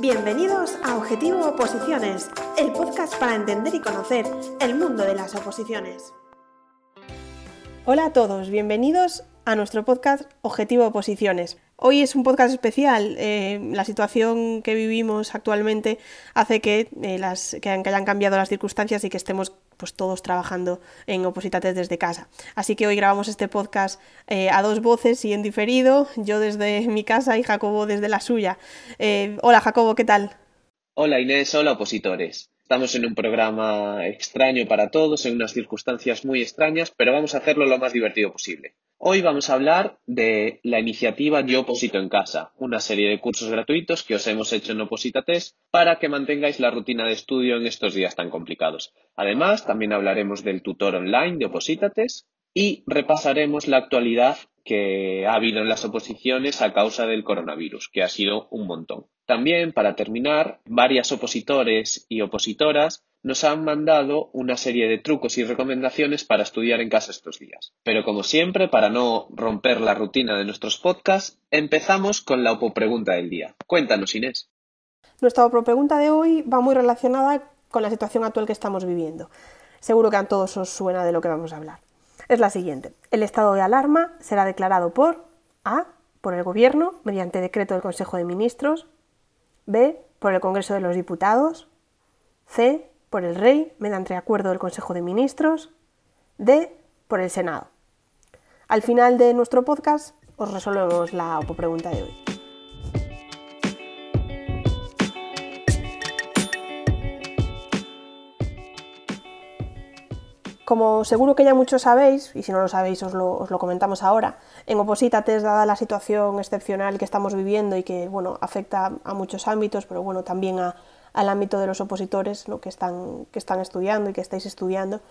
Bienvenidos a Objetivo Oposiciones, el podcast para entender y conocer el mundo de las oposiciones. Hola a todos, bienvenidos a nuestro podcast Objetivo Oposiciones. Hoy es un podcast especial. Eh, la situación que vivimos actualmente hace que, eh, las, que, hayan cambiado las circunstancias y que estemos pues, todos trabajando en Opositates desde casa. Así que hoy grabamos este podcast eh, a dos voces y en diferido, yo desde mi casa y Jacobo desde la suya. hola Jacobo, ¿qué tal? Hola Inés, hola opositores. Estamos en un programa extraño para todos, en unas circunstancias muy extrañas, pero vamos a hacerlo lo más divertido posible. Hoy vamos a hablar de la iniciativa Yo Oposito en Casa, una serie de cursos gratuitos que os hemos hecho en Oposita Test para que mantengáis la rutina de estudio en estos días tan complicados. Además, también hablaremos del tutor online de Oposita Test y repasaremos la actualidad que ha habido en las oposiciones a causa del coronavirus, que ha sido un montón. También, para terminar, varias opositores y opositoras nos han mandado una serie de trucos y recomendaciones para estudiar en casa estos días. Pero como siempre, para no romper la rutina de nuestros podcasts, empezamos con la pregunta del día. Cuéntanos, Inés. Nuestra pregunta de hoy va muy relacionada con la situación actual que estamos viviendo. Seguro que a todos os suena de lo que vamos a hablar. Es la siguiente. El estado de alarma será declarado por A. por el Gobierno mediante decreto del Consejo de Ministros, B. por el Congreso de los Diputados, C por el Rey mediante acuerdo del Consejo de Ministros, D por el Senado. Al final de nuestro podcast os resolvemos la pregunta de hoy. Como seguro que ya muchos sabéis, y si no lo sabéis os lo, comentamos ahora, en Opositates, dada la situación excepcional que estamos viviendo y que bueno, afecta a muchos ámbitos, pero bueno, también a, al ámbito de los opositores que, están, que están estudiando y que estáis estudiando,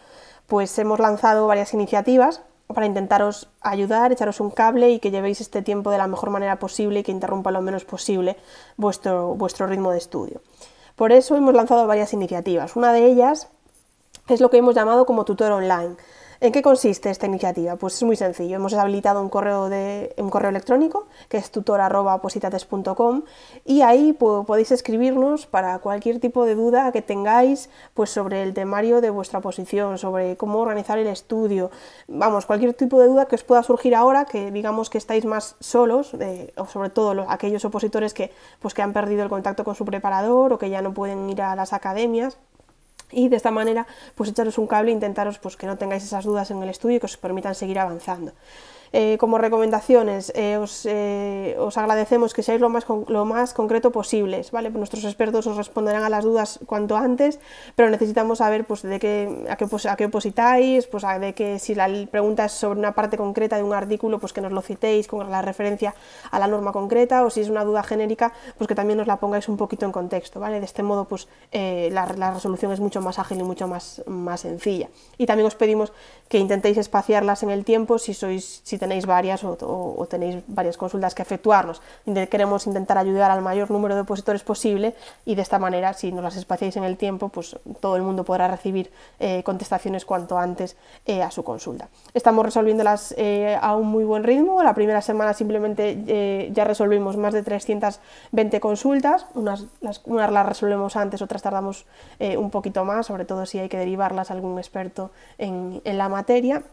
pues hemos lanzado varias iniciativas para intentaros ayudar, echaros un cable y que llevéis este tiempo de la mejor manera posible y que interrumpa lo menos posible vuestro, vuestro ritmo de estudio. Por eso hemos lanzado varias iniciativas. Una de ellas es lo que hemos llamado como tutor online. ¿En qué consiste esta iniciativa? Pues es muy sencillo. Hemos habilitado un correo, de, un correo electrónico que es tutor.positates.com y ahí podéis escribirnos para cualquier tipo de duda que tengáis pues, sobre el temario de vuestra posición, sobre cómo organizar el estudio. Vamos, cualquier tipo de duda que os pueda surgir ahora, que digamos que estáis más solos, o sobre todo aquellos opositores que, pues, que han perdido el contacto con su preparador o que ya no pueden ir a las academias y de esta manera pues echaros un cable e intentaros pues que no tengáis esas dudas en el estudio y que os permitan seguir avanzando. Eh, como recomendaciones, eh, eh, os, agradecemos que seáis lo más, lo más concreto posibles, ¿vale? Nuestros expertos os responderán a las dudas cuanto antes, pero necesitamos saber pues, de qué, a, qué, a qué opositáis, pues, de que si la pregunta es sobre una parte concreta de un artículo, pues que nos lo citéis con la referencia a la norma concreta, o si es una duda genérica, pues que también nos la pongáis un poquito en contexto, ¿vale? De este modo, pues la, resolución es mucho más ágil y mucho más, más sencilla. Y también os pedimos que intentéis espaciarlas en el tiempo si sois tenéis varias o, tenéis varias consultas que efectuarnos. Queremos intentar ayudar al mayor número de opositores posible y de esta manera, si nos las espaciáis en el tiempo, pues todo el mundo podrá recibir eh, contestaciones cuanto antes eh, a su consulta. Estamos resolviéndolas eh, a un muy buen ritmo. La primera semana simplemente ya resolvimos más de 320 consultas. Unas las, unas las resolvemos antes, otras tardamos un poquito más, sobre todo si hay que derivarlas a algún experto en, en la materia.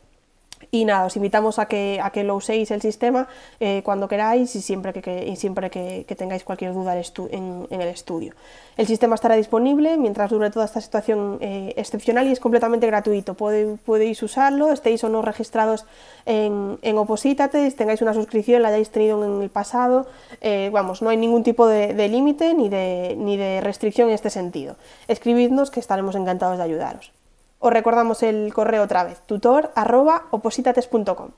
Y nada, os invitamos a que, a que lo uséis el sistema eh, cuando queráis y siempre que, siempre que, tengáis cualquier duda en, el estudio. El sistema estará disponible mientras dure toda esta situación eh, excepcional y es completamente gratuito. podéis usarlo, estéis o no registrados en, en tengáis una suscripción, la hayáis tenido en el pasado. Eh, vamos, no hay ningún tipo de, de límite ni de, ni de restricción en este sentido. Escribidnos que estaremos encantados de ayudaros. Os recordamos el correo otra vez, tutor.opositates.com.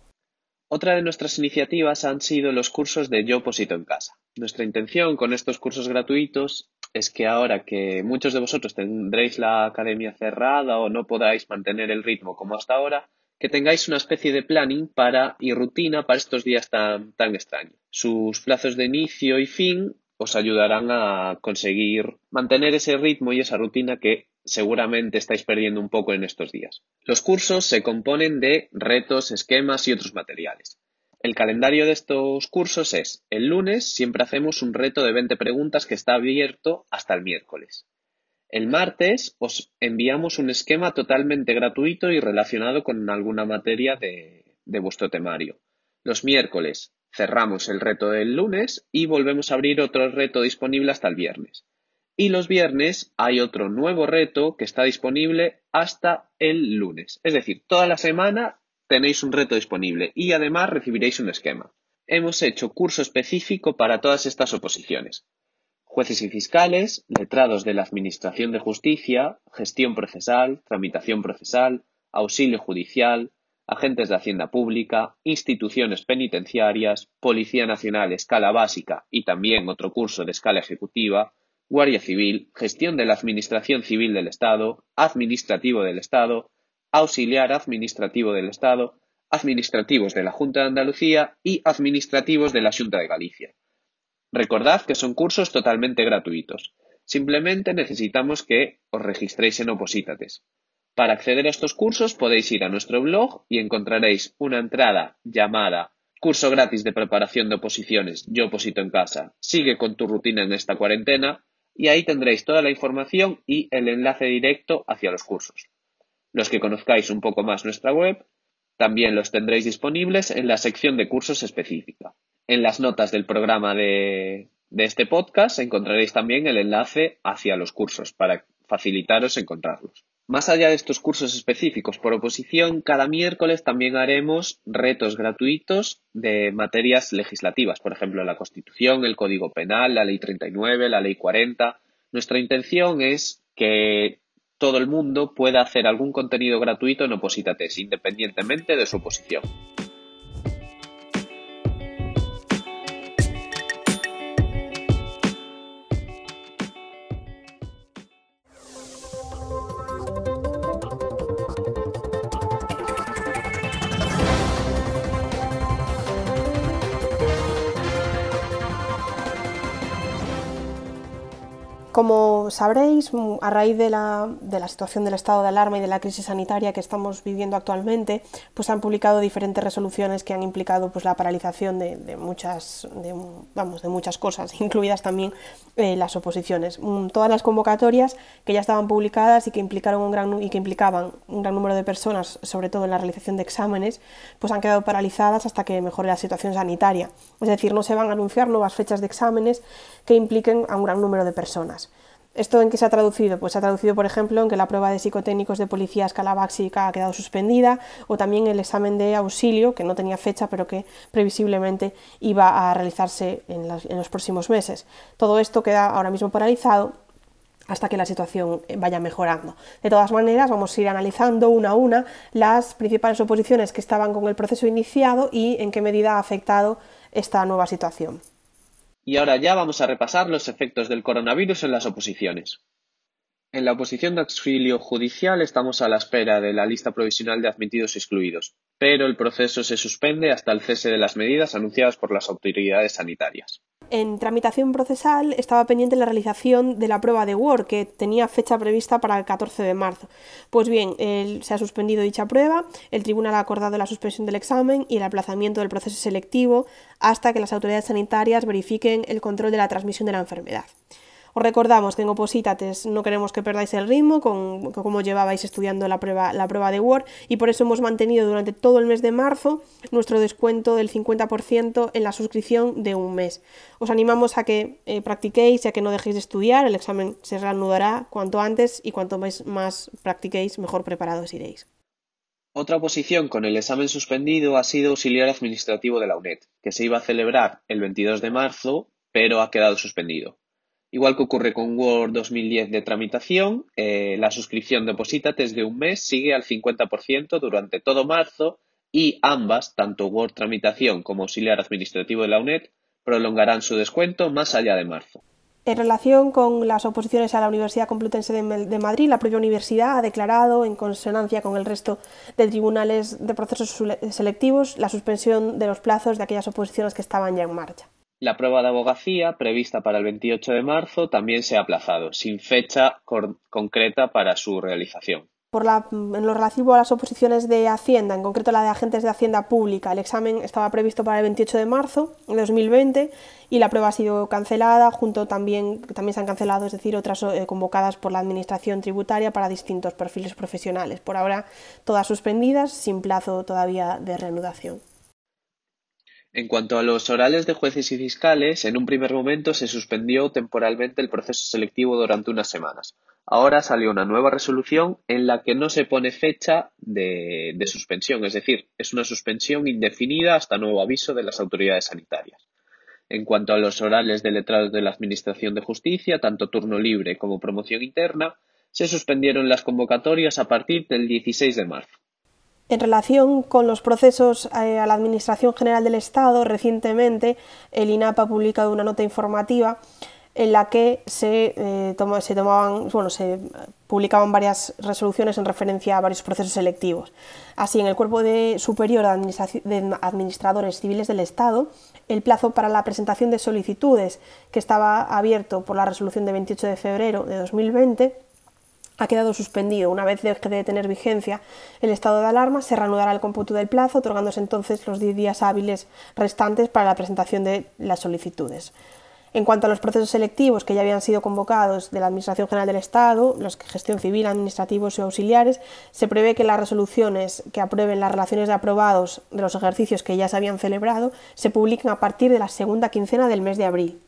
Otra de nuestras iniciativas han sido los cursos de Yo Oposito en Casa. Nuestra intención con estos cursos gratuitos es que ahora que muchos de vosotros tendréis la academia cerrada o no podáis mantener el ritmo como hasta ahora, que tengáis una especie de planning para y rutina para estos días tan, tan extraños. Sus plazos de inicio y fin os ayudarán a conseguir mantener ese ritmo y esa rutina que seguramente estáis perdiendo un poco en estos días. Los cursos se componen de retos, esquemas y otros materiales. El calendario de estos cursos es, el lunes siempre hacemos un reto de 20 preguntas que está abierto hasta el miércoles. El martes os enviamos un esquema totalmente gratuito y relacionado con alguna materia de, de vuestro temario. Los miércoles cerramos el reto del lunes y volvemos a abrir otro reto disponible hasta el viernes. Y los viernes hay otro nuevo reto que está disponible hasta el lunes. Es decir, toda la semana tenéis un reto disponible y además recibiréis un esquema. Hemos hecho curso específico para todas estas oposiciones. Jueces y fiscales, letrados de la Administración de Justicia, gestión procesal, tramitación procesal, auxilio judicial, agentes de Hacienda Pública, instituciones penitenciarias, Policía Nacional escala básica y también otro curso de escala ejecutiva, Guardia Civil, gestión de la Administración Civil del Estado, administrativo del Estado, auxiliar administrativo del Estado, administrativos de la Junta de Andalucía y administrativos de la Junta de Galicia. Recordad que son cursos totalmente gratuitos. Simplemente necesitamos que os registréis en Opositates. Para acceder a estos cursos podéis ir a nuestro blog y encontraréis una entrada llamada Curso gratis de preparación de oposiciones Yo oposito en casa. Sigue con tu rutina en esta cuarentena y ahí tendréis toda la información y el enlace directo hacia los cursos. Los que conozcáis un poco más nuestra web, también los tendréis disponibles en la sección de cursos específica. En las notas del programa de, este podcast encontraréis también el enlace hacia los cursos para facilitaros encontrarlos. Más allá de estos cursos específicos por oposición, cada miércoles también haremos retos gratuitos de materias legislativas, por ejemplo, la Constitución, el Código Penal, la Ley 39, la Ley 40. Nuestra intención es que todo el mundo pueda hacer algún contenido gratuito en Opositates, independientemente de su oposición. Como sabréis, a raíz de la, situación del estado de alarma y de la crisis sanitaria que estamos viviendo actualmente, pues han publicado diferentes resoluciones que han implicado pues, la paralización de, muchas, vamos, de muchas cosas, incluidas también eh, las oposiciones. Mm, todas las convocatorias que ya estaban publicadas y que, implicaron un gran, y que implicaban un gran número de personas, sobre todo en la realización de exámenes, pues han quedado paralizadas hasta que mejore la situación sanitaria. Es decir, no se van a anunciar nuevas fechas de exámenes que impliquen a un gran número de personas. ¿Esto en qué se ha traducido? Pues se ha traducido, por ejemplo, en que la prueba de psicotécnicos de policía escala básica ha quedado suspendida, o también el examen de auxilio, que no tenía fecha, pero que previsiblemente iba a realizarse en, los próximos meses. Todo esto queda ahora mismo paralizado hasta que la situación vaya mejorando. De todas maneras, vamos a ir analizando una a una las principales oposiciones que estaban con el proceso iniciado y en qué medida ha afectado esta nueva situación. Y ahora ya vamos a repasar los efectos del coronavirus en las oposiciones. En la oposición de auxilio judicial estamos a la espera de la lista provisional de admitidos y excluidos, pero el proceso se suspende hasta el cese de las medidas anunciadas por las autoridades sanitarias. En tramitación procesal estaba pendiente la realización de la prueba de Word, que tenía fecha prevista para el 14 de marzo. Pues bien, se ha suspendido dicha prueba, el tribunal ha acordado la suspensión del examen y el aplazamiento del proceso selectivo hasta que las autoridades sanitarias verifiquen el control de la transmisión de la enfermedad. Os recordamos que en Opositates no queremos que perdáis el ritmo con, cómo llevabais estudiando la prueba, de Word y por eso hemos mantenido durante todo el mes de marzo nuestro descuento del 50% en la suscripción de un mes. Os animamos a que eh, practiquéis y a que no dejéis de estudiar. El examen se reanudará cuanto antes y cuanto más practiquéis, mejor preparados iréis. Otra oposición con el examen suspendido ha sido auxiliar administrativo de la UNED, que se iba a celebrar el 22 de marzo, pero ha quedado suspendido. Igual que ocurre con Word 2010 de tramitación, eh, la suscripción de Positates de un mes sigue al 50% durante todo marzo y ambas, tanto Word tramitación como auxiliar administrativo de la UNED, prolongarán su descuento más allá de marzo. En relación con las oposiciones a la Universidad Complutense de Madrid, la propia universidad ha declarado, en consonancia con el resto de tribunales de procesos selectivos, la suspensión de los plazos de aquellas oposiciones que estaban ya en marcha. La prueba de abogacía, prevista para el 28 de marzo, también se ha aplazado, sin fecha concreta para su realización. Por la, en lo relativo a las oposiciones de Hacienda, en concreto la de agentes de Hacienda Pública, el examen estaba previsto para el 28 de marzo de 2020 y la prueba ha sido cancelada, junto también, también se han cancelado, es decir, otras eh, convocadas por la Administración Tributaria para distintos perfiles profesionales. Por ahora, todas suspendidas, sin plazo todavía de reanudación. En cuanto a los orales de jueces y fiscales, en un primer momento se suspendió temporalmente el proceso selectivo durante unas semanas. Ahora salió una nueva resolución en la que no se pone fecha de, suspensión, es decir, es una suspensión indefinida hasta nuevo aviso de las autoridades sanitarias. En cuanto a los orales de letrados de la Administración de Justicia, tanto turno libre como promoción interna, se suspendieron las convocatorias a partir del 16 de marzo. En relación con los procesos eh, a la Administración General del Estado, recientemente el INAP ha publicado una nota informativa en la que se, eh, se tomaban, bueno, se publicaban varias resoluciones en referencia a varios procesos selectivos. Así, en el Cuerpo de Superior de, Administradores Civiles del Estado, el plazo para la presentación de solicitudes, que estaba abierto por la resolución de 28 de febrero de 2020, ha quedado suspendido. Una vez deje de tener vigencia el estado de alarma, se reanudará el cómputo del plazo, otorgándose entonces los 10 días hábiles restantes para la presentación de las solicitudes. En cuanto a los procesos selectivos que ya habían sido convocados de la Administración General del Estado, los que gestión civil, administrativos y auxiliares, se prevé que las resoluciones que aprueben las relaciones de aprobados de los ejercicios que ya se habían celebrado se publiquen a partir de la segunda quincena del mes de abril.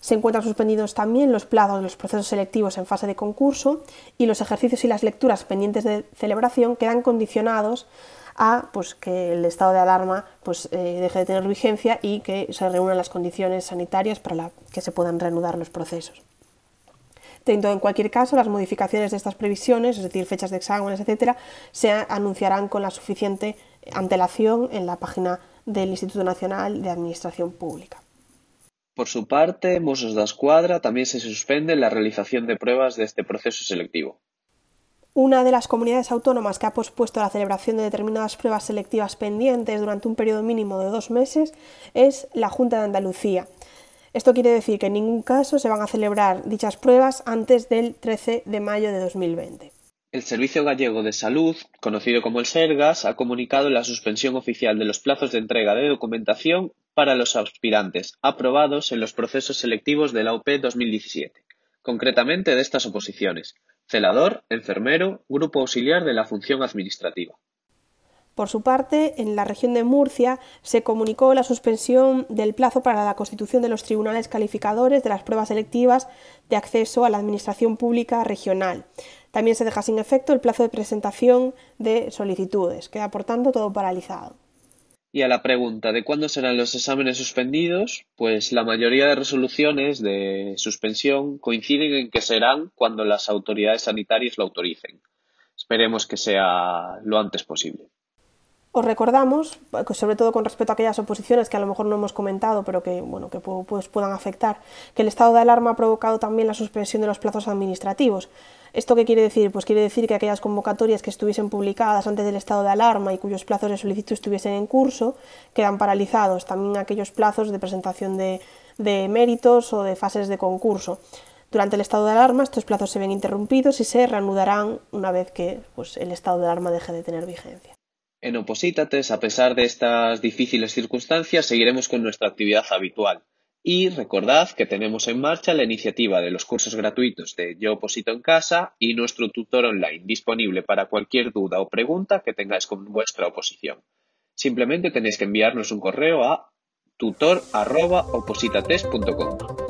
Se encuentran suspendidos también los plazos de los procesos selectivos en fase de concurso y los ejercicios y las lecturas pendientes de celebración quedan condicionados a pues, que el estado de alarma pues, eh, deje de tener vigencia y que se reúnan las condiciones sanitarias para que se puedan reanudar los procesos. Teniendo en cualquier caso, las modificaciones de estas previsiones, es decir, fechas de exámenes, etcétera, se anunciarán con la suficiente antelación en la página del Instituto Nacional de Administración Pública. Por su parte, Mossos Escuadra también se suspende la realización de pruebas de este proceso selectivo. Una de las comunidades autónomas que ha pospuesto la celebración de determinadas pruebas selectivas pendientes durante un periodo mínimo de dos meses es la Junta de Andalucía. Esto quiere decir que en ningún caso se van a celebrar dichas pruebas antes del 13 de mayo de 2020. El Servicio Gallego de Salud, conocido como el SERGAS, ha comunicado la suspensión oficial de los plazos de entrega de documentación para los aspirantes aprobados en los procesos selectivos de la UP 2017, concretamente de estas oposiciones: celador, enfermero, grupo auxiliar de la función administrativa. Por su parte, en la región de Murcia se comunicó la suspensión del plazo para la constitución de los tribunales calificadores de las pruebas selectivas de acceso a la Administración Pública Regional. También se deja sin efecto el plazo de presentación de solicitudes. Queda, por tanto, todo paralizado. Y a la pregunta de cuándo serán los exámenes suspendidos, pues la mayoría de resoluciones de suspensión coinciden en que serán cuando las autoridades sanitarias lo autoricen. Esperemos que sea lo antes posible. Os recordamos, sobre todo con respecto a aquellas oposiciones que a lo mejor no hemos comentado, pero que, bueno, que pues, puedan afectar, que el estado de alarma ha provocado también la suspensión de los plazos administrativos. ¿Esto qué quiere decir? Pues quiere decir que aquellas convocatorias que estuviesen publicadas antes del estado de alarma y cuyos plazos de solicitud estuviesen en curso quedan paralizados. También aquellos plazos de presentación de, méritos o de fases de concurso. Durante el estado de alarma estos plazos se ven interrumpidos y se reanudarán una vez que pues, el estado de alarma deje de tener vigencia. En Oposítates, a pesar de estas difíciles circunstancias, seguiremos con nuestra actividad habitual. Y recordad que tenemos en marcha la iniciativa de los cursos gratuitos de Yo Oposito en Casa y nuestro tutor online disponible para cualquier duda o pregunta que tengáis con vuestra oposición. Simplemente tenéis que enviarnos un correo a tutor.opositates.com.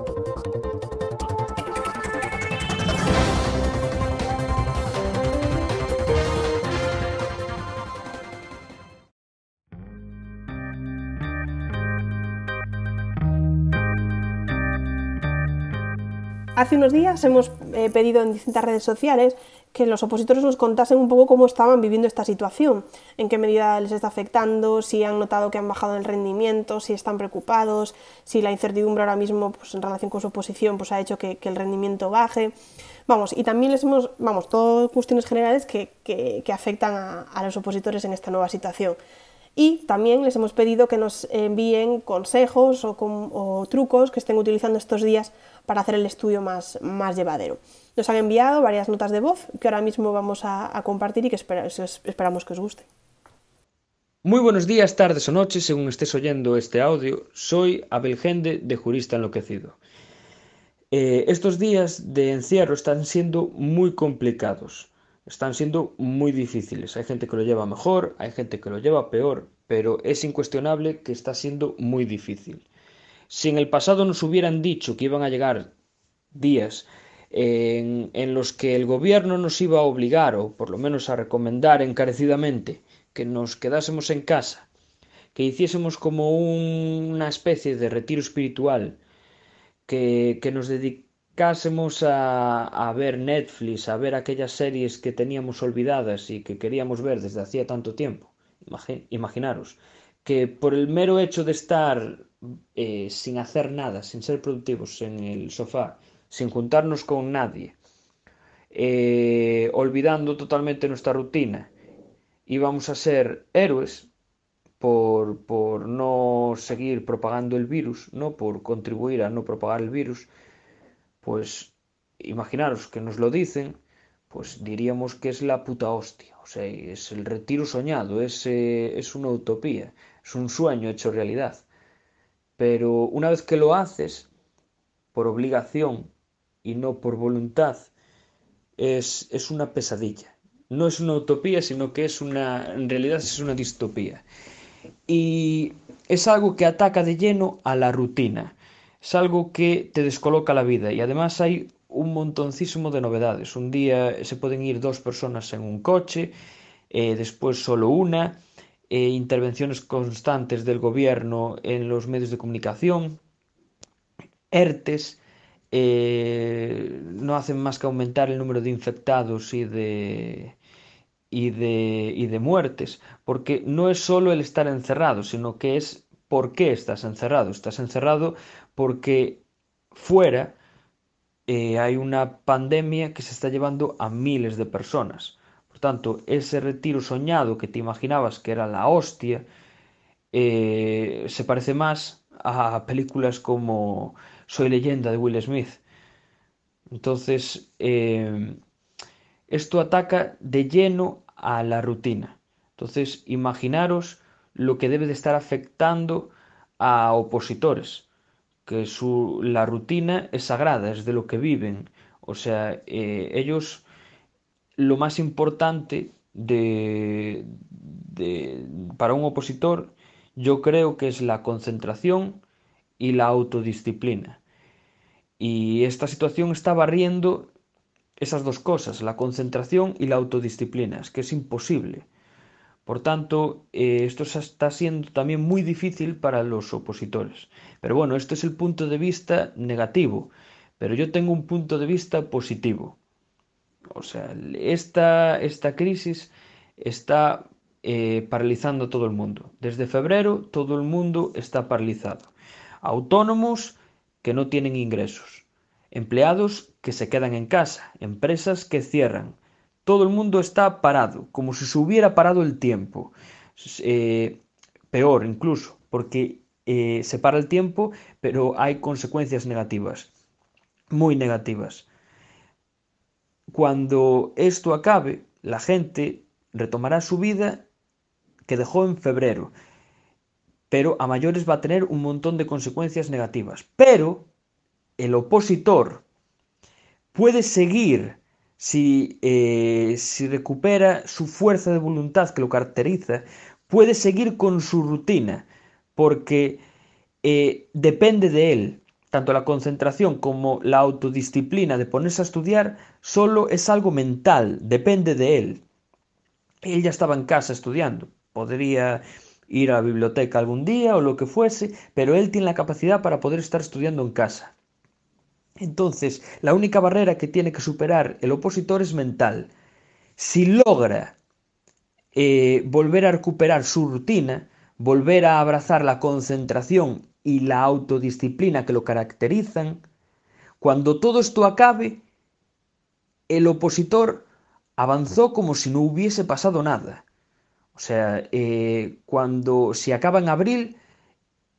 Hace unos días hemos eh, pedido en distintas redes sociales que los opositores nos contasen un poco cómo estaban viviendo esta situación, en qué medida les está afectando, si han notado que han bajado el rendimiento, si están preocupados, si la incertidumbre ahora mismo pues, en relación con su oposición pues, ha hecho que, el rendimiento baje. Vamos, y también les hemos, vamos, todas cuestiones generales que, afectan a, los opositores en esta nueva situación. Y también les hemos pedido que nos envíen consejos o trucos que estén utilizando estos días para hacer el estudio más, más llevadero. Nos han enviado varias notas de voz que ahora mismo vamos a, compartir y que esperamos que os guste. Muy buenos días, tardes o noches, según estés oyendo este audio. Soy Abel Gende de Jurista Enloquecido. Eh, estos días de encierro están siendo muy complicados, están siendo muy difíciles. Hay gente que lo lleva mejor, hay gente que lo lleva peor, pero es incuestionable que está siendo muy difícil. Si en el pasado nos hubieran dicho que iban a llegar días en, en los que el gobierno nos iba a obligar, o por lo menos a recomendar encarecidamente, que nos quedásemos en casa, que hiciésemos como una especie de retiro espiritual, que, que nos dedicásemos a, a, ver Netflix, a ver aquellas series que teníamos olvidadas y que queríamos ver desde hacía tanto tiempo. Imaginaros que por el mero hecho de estar eh, sin hacer nada, sin ser productivos en el sofá, sin juntarnos con nadie, eh, olvidando totalmente nuestra rutina, íbamos a ser héroes por, por no seguir propagando el virus, ¿no? por contribuir a no propagar el virus, pues imaginaros que nos lo dicen, pues diríamos que es la puta hostia, sea, es el retiro soñado, es, eh, es una utopía, es un sueño hecho realidad. Pero una vez que lo haces, por obligación y no por voluntad, es, es una pesadilla no es una utopía, sino que es una, en realidad es una distopía. Y es algo que ataca de lleno a la rutina. Es algo que te descoloca la vida y además hay un montoncísimo de novedades. Un día se pueden ir dos personas en un coche, eh, después solo una, eh, intervenciones constantes del gobierno en los medios de comunicación, ERTES, eh, no hacen más que aumentar el número de infectados y de, y de, y de muertes, porque no es solo el estar encerrado, sino que es por qué estás encerrado. Estás encerrado porque fuera eh, hay una pandemia que se está llevando a miles de personas. Por tanto, ese retiro soñado que te imaginabas que era la hostia, eh, se parece más a películas como Soy leyenda de Will Smith. Entonces, eh, esto ataca de lleno a la rutina. Entonces, imaginaros lo que debe de estar afectando a opositores, que su, la rutina es sagrada, es de lo que viven. O sea, eh, ellos lo más importante de, de, para un opositor yo creo que es la concentración y la autodisciplina. Y esta situación está barriendo esas dos cosas, la concentración y la autodisciplina, es que es imposible. Por tanto, eh, esto está siendo también muy difícil para los opositores. Pero bueno, este es el punto de vista negativo, pero yo tengo un punto de vista positivo. O sea, esta, esta crisis está eh, paralizando a todo el mundo. Desde febrero todo el mundo está paralizado. Autónomos que no tienen ingresos empleados que se quedan en casa, empresas que cierran. Todo el mundo está parado, como si se hubiera parado el tiempo. Eh, peor incluso, porque eh, se para el tiempo, pero hay consecuencias negativas, muy negativas. Cuando esto acabe, la gente retomará su vida que dejó en febrero, pero a mayores va a tener un montón de consecuencias negativas. Pero el opositor puede seguir si, eh, si recupera su fuerza de voluntad que lo caracteriza, puede seguir con su rutina, porque eh, depende de él. Tanto la concentración como la autodisciplina de ponerse a estudiar solo es algo mental, depende de él. Él ya estaba en casa estudiando, podría ir a la biblioteca algún día o lo que fuese, pero él tiene la capacidad para poder estar estudiando en casa. Entonces, la única barrera que tiene que superar el opositor es mental. Si logra eh, volver a recuperar su rutina, volver a abrazar la concentración y la autodisciplina que lo caracterizan, cuando todo esto acabe, el opositor avanzó como si no hubiese pasado nada. O sea, eh, cuando si acaba en abril,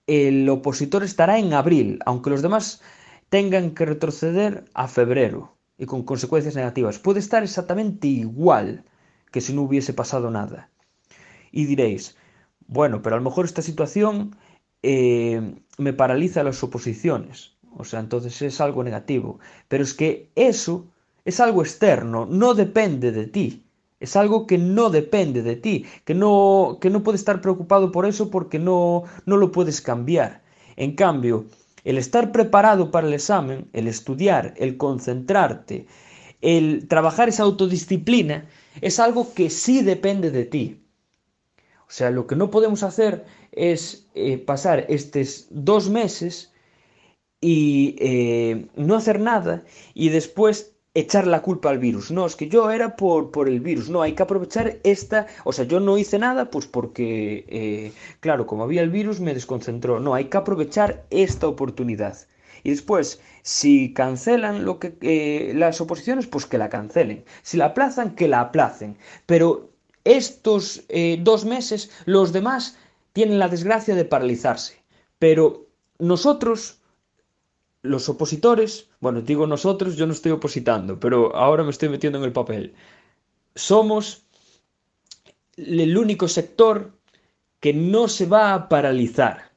el opositor estará en abril, aunque los demás tengan que retroceder a febrero y con consecuencias negativas. Puede estar exactamente igual que si no hubiese pasado nada. Y diréis, bueno, pero a lo mejor esta situación eh, me paraliza las oposiciones. O sea, entonces es algo negativo. Pero es que eso es algo externo, no depende de ti. Es algo que no depende de ti, que no, que no puedes estar preocupado por eso porque no, no lo puedes cambiar. En cambio, el estar preparado para el examen, el estudiar, el concentrarte, el trabajar esa autodisciplina, es algo que sí depende de ti. O sea, lo que no podemos hacer es eh, pasar estos dos meses y eh, no hacer nada y después echar la culpa al virus. No, es que yo era por, por el virus. No, hay que aprovechar esta... O sea, yo no hice nada pues porque, eh, claro, como había el virus me desconcentró. No, hay que aprovechar esta oportunidad. Y después, si cancelan lo que, eh, las oposiciones, pues que la cancelen. Si la aplazan, que la aplacen. Pero estos eh, dos meses, los demás tienen la desgracia de paralizarse. Pero nosotros los opositores, bueno, digo nosotros, yo no estoy opositando, pero ahora me estoy metiendo en el papel. Somos el único sector que no se va a paralizar.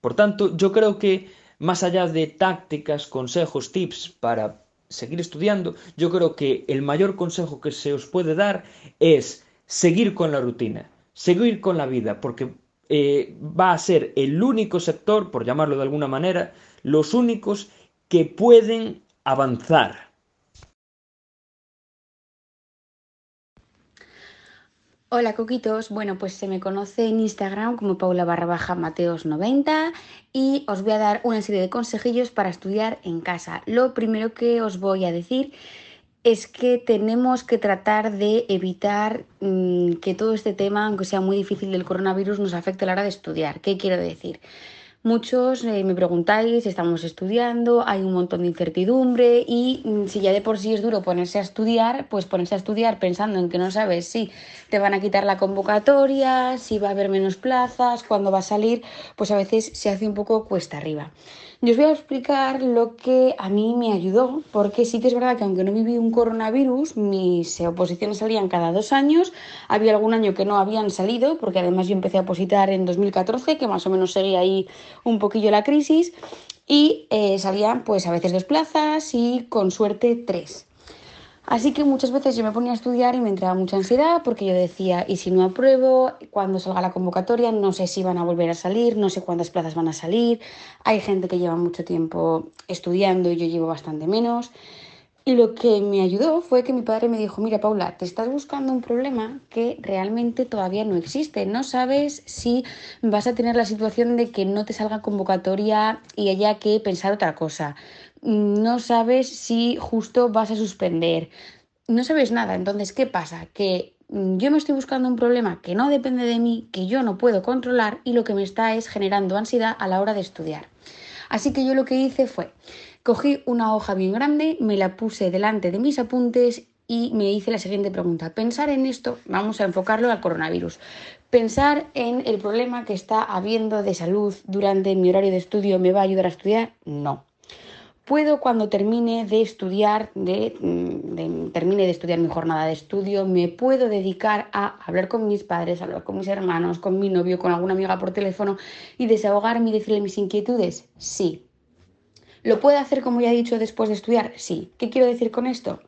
Por tanto, yo creo que más allá de tácticas, consejos, tips para seguir estudiando, yo creo que el mayor consejo que se os puede dar es seguir con la rutina, seguir con la vida, porque eh, va a ser el único sector, por llamarlo de alguna manera, los únicos que pueden avanzar. Hola coquitos, bueno pues se me conoce en Instagram como Paula barra baja Mateos 90 y os voy a dar una serie de consejillos para estudiar en casa. Lo primero que os voy a decir es que tenemos que tratar de evitar mmm, que todo este tema, aunque sea muy difícil del coronavirus, nos afecte a la hora de estudiar. ¿Qué quiero decir? Muchos eh, me preguntáis, estamos estudiando, hay un montón de incertidumbre y mm, si ya de por sí es duro ponerse a estudiar, pues ponerse a estudiar pensando en que no sabes si te van a quitar la convocatoria, si va a haber menos plazas, cuándo va a salir, pues a veces se hace un poco cuesta arriba. Yo os voy a explicar lo que a mí me ayudó, porque sí que es verdad que aunque no viví un coronavirus, mis oposiciones salían cada dos años, había algún año que no habían salido, porque además yo empecé a opositar en 2014, que más o menos seguía ahí un poquillo la crisis, y eh, salían pues a veces dos plazas y con suerte tres. Así que muchas veces yo me ponía a estudiar y me entraba mucha ansiedad porque yo decía, ¿y si no apruebo? Cuando salga la convocatoria, no sé si van a volver a salir, no sé cuántas plazas van a salir. Hay gente que lleva mucho tiempo estudiando y yo llevo bastante menos. Y lo que me ayudó fue que mi padre me dijo, mira Paula, te estás buscando un problema que realmente todavía no existe. No sabes si vas a tener la situación de que no te salga convocatoria y haya que pensar otra cosa no sabes si justo vas a suspender, no sabes nada. Entonces, ¿qué pasa? Que mm, yo me estoy buscando un problema que no depende de mí, que yo no puedo controlar y lo que me está es generando ansiedad a la hora de estudiar. Así que yo lo que hice fue, cogí una hoja bien grande, me la puse delante de mis apuntes y me hice la siguiente pregunta. Pensar en esto, vamos a enfocarlo al coronavirus. Pensar en el problema que está habiendo de salud durante mi horario de estudio me va a ayudar a estudiar? No puedo cuando termine de estudiar, de, mm, termine de estudiar mi jornada de estudio, me puedo dedicar a hablar con mis padres, hablar con mis hermanos, con mi novio, con alguna amiga por teléfono y desahogarme y decirle mis inquietudes. Sí. ¿Lo puedo hacer como ya he dicho después de estudiar? Sí. ¿Qué quiero decir con esto?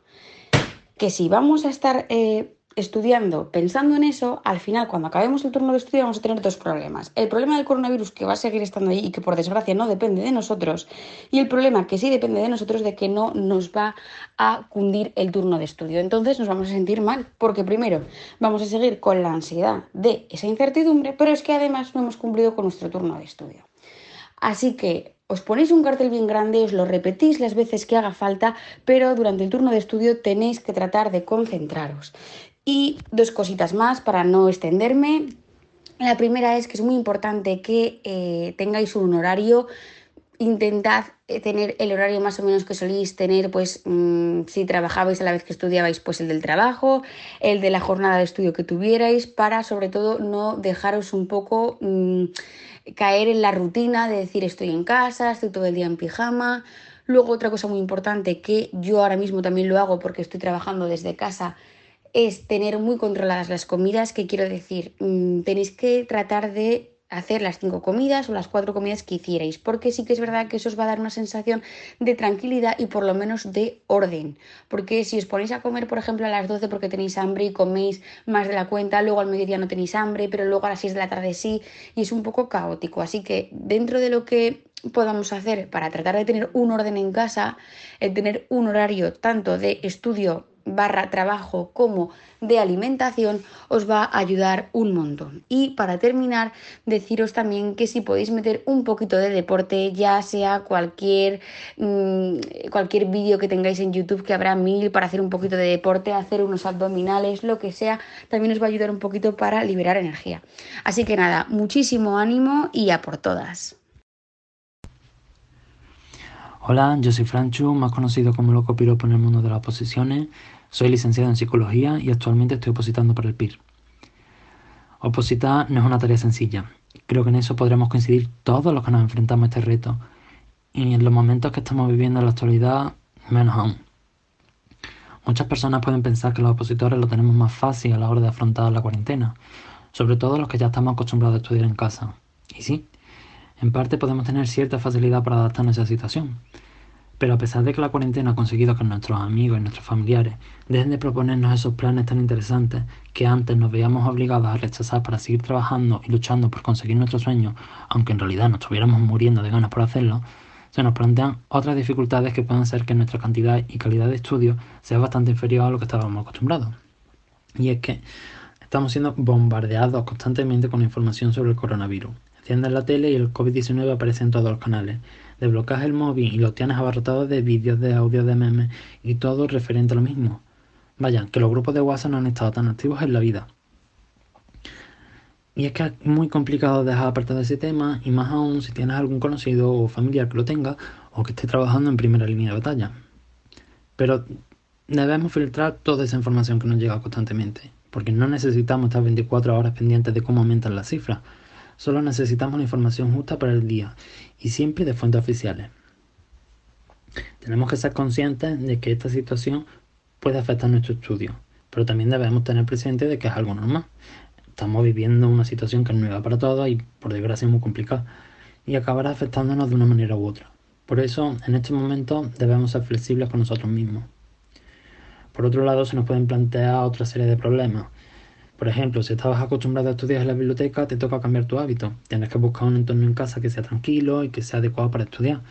Que si vamos a estar eh, estudiando, pensando en eso, al final, cuando acabemos el turno de estudio, vamos a tener dos problemas. El problema del coronavirus que va a seguir estando ahí y que por desgracia no depende de nosotros. Y el problema que sí depende de nosotros de que no nos va a cundir el turno de estudio. Entonces nos vamos a sentir mal, porque primero vamos a seguir con la ansiedad de esa incertidumbre, pero es que además no hemos cumplido con nuestro turno de estudio. Así que os ponéis un cartel bien grande, os lo repetís las veces que haga falta, pero durante el turno de estudio tenéis que tratar de concentraros. Y dos cositas más para no extenderme. La primera es que es muy importante que eh, tengáis un horario. Intentad eh, tener el horario más o menos que solís tener, pues mm, si trabajabais a la vez que estudiabais, pues el del trabajo, el de la jornada de estudio que tuvierais, para sobre todo no dejaros un poco mm, caer en la rutina de decir estoy en casa, estoy todo el día en pijama Luego otra cosa muy importante que yo ahora mismo también lo hago porque estoy trabajando desde casa es tener muy controladas las comidas, que quiero decir, mm, tenéis que tratar de hacer las cinco comidas o las cuatro comidas que hicierais, porque sí que es verdad que eso os va a dar una sensación de tranquilidad y por lo menos de orden, porque si os ponéis a comer, por ejemplo, a las 12 porque tenéis hambre y coméis más de la cuenta, luego al mediodía no tenéis hambre, pero luego a las 6 de la tarde sí, y es un poco caótico, así que dentro de lo que podamos hacer para tratar de tener un orden en casa, el tener un horario tanto de estudio barra trabajo como de alimentación os va a ayudar un montón. Y para terminar, deciros también que si podéis meter un poquito de deporte, ya sea cualquier, mmm, cualquier vídeo que tengáis en YouTube, que habrá mil para hacer un poquito de deporte, hacer unos abdominales, lo que sea, también os va a ayudar un poquito para liberar energía. Así que nada, muchísimo ánimo y a por todas. Hola, yo soy Franchu, más conocido como Loco Piropo en el mundo de las oposiciones. Soy licenciado en psicología y actualmente estoy opositando para el PIR. Opositar no es una tarea sencilla. Creo que en eso podremos coincidir todos los que nos enfrentamos a este reto. Y en los momentos que estamos viviendo en la actualidad, menos aún. Muchas personas pueden pensar que los opositores lo tenemos más fácil a la hora de afrontar la cuarentena, sobre todo los que ya estamos acostumbrados a estudiar en casa. Y sí, en parte podemos tener cierta facilidad para adaptarnos a esa situación. Pero a pesar de que la cuarentena ha conseguido que nuestros amigos y nuestros familiares dejen de proponernos esos planes tan interesantes que antes nos veíamos obligados a rechazar para seguir trabajando y luchando por conseguir nuestros sueños, aunque en realidad nos estuviéramos muriendo de ganas por hacerlo, se nos plantean otras dificultades que pueden hacer que nuestra cantidad y calidad de estudio sea bastante inferior a lo que estábamos acostumbrados. Y es que estamos siendo bombardeados constantemente con información sobre el coronavirus. Enciendes la tele y el COVID-19 aparece en todos los canales desbloqueas el móvil y lo tienes abarrotado de vídeos, de audio, de memes y todo referente a lo mismo. Vaya, que los grupos de WhatsApp no han estado tan activos en la vida. Y es que es muy complicado dejar apartado ese tema, y más aún si tienes algún conocido o familiar que lo tenga o que esté trabajando en primera línea de batalla. Pero debemos filtrar toda esa información que nos llega constantemente, porque no necesitamos estar 24 horas pendientes de cómo aumentan las cifras. Solo necesitamos la información justa para el día y siempre de fuentes oficiales. Tenemos que ser conscientes de que esta situación puede afectar nuestro estudio, pero también debemos tener presente de que es algo normal. Estamos viviendo una situación que es nueva para todos y por desgracia es muy complicada y acabará afectándonos de una manera u otra. Por eso, en este momento debemos ser flexibles con nosotros mismos. Por otro lado, se nos pueden plantear otra serie de problemas, por ejemplo, si estabas acostumbrado a estudiar en la biblioteca, te toca cambiar tu hábito. Tienes que buscar un entorno en casa que sea tranquilo y que sea adecuado para estudiar.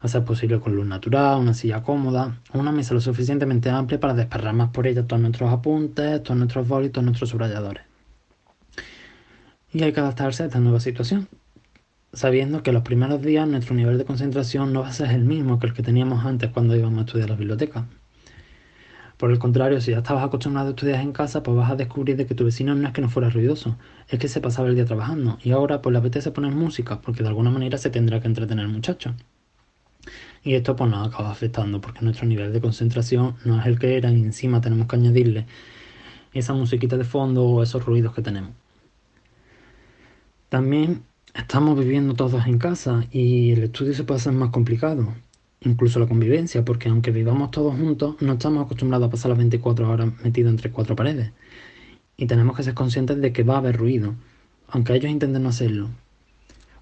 A ser posible con luz natural, una silla cómoda, una mesa lo suficientemente amplia para desparramar por ella todos nuestros apuntes, todos nuestros bolis, todos nuestros subrayadores. Y hay que adaptarse a esta nueva situación, sabiendo que los primeros días nuestro nivel de concentración no va a ser el mismo que el que teníamos antes cuando íbamos a estudiar la biblioteca. Por el contrario, si ya estabas acostumbrado a estudiar en casa, pues vas a descubrir de que tu vecino no es que no fuera ruidoso, es que se pasaba el día trabajando y ahora pues le apetece poner música porque de alguna manera se tendrá que entretener el muchacho. Y esto pues nos acaba afectando porque nuestro nivel de concentración no es el que era y encima tenemos que añadirle esa musiquita de fondo o esos ruidos que tenemos. También estamos viviendo todos en casa y el estudio se puede hacer más complicado incluso la convivencia, porque aunque vivamos todos juntos, no estamos acostumbrados a pasar las 24 horas metidos entre cuatro paredes. Y tenemos que ser conscientes de que va a haber ruido, aunque ellos intenten no hacerlo.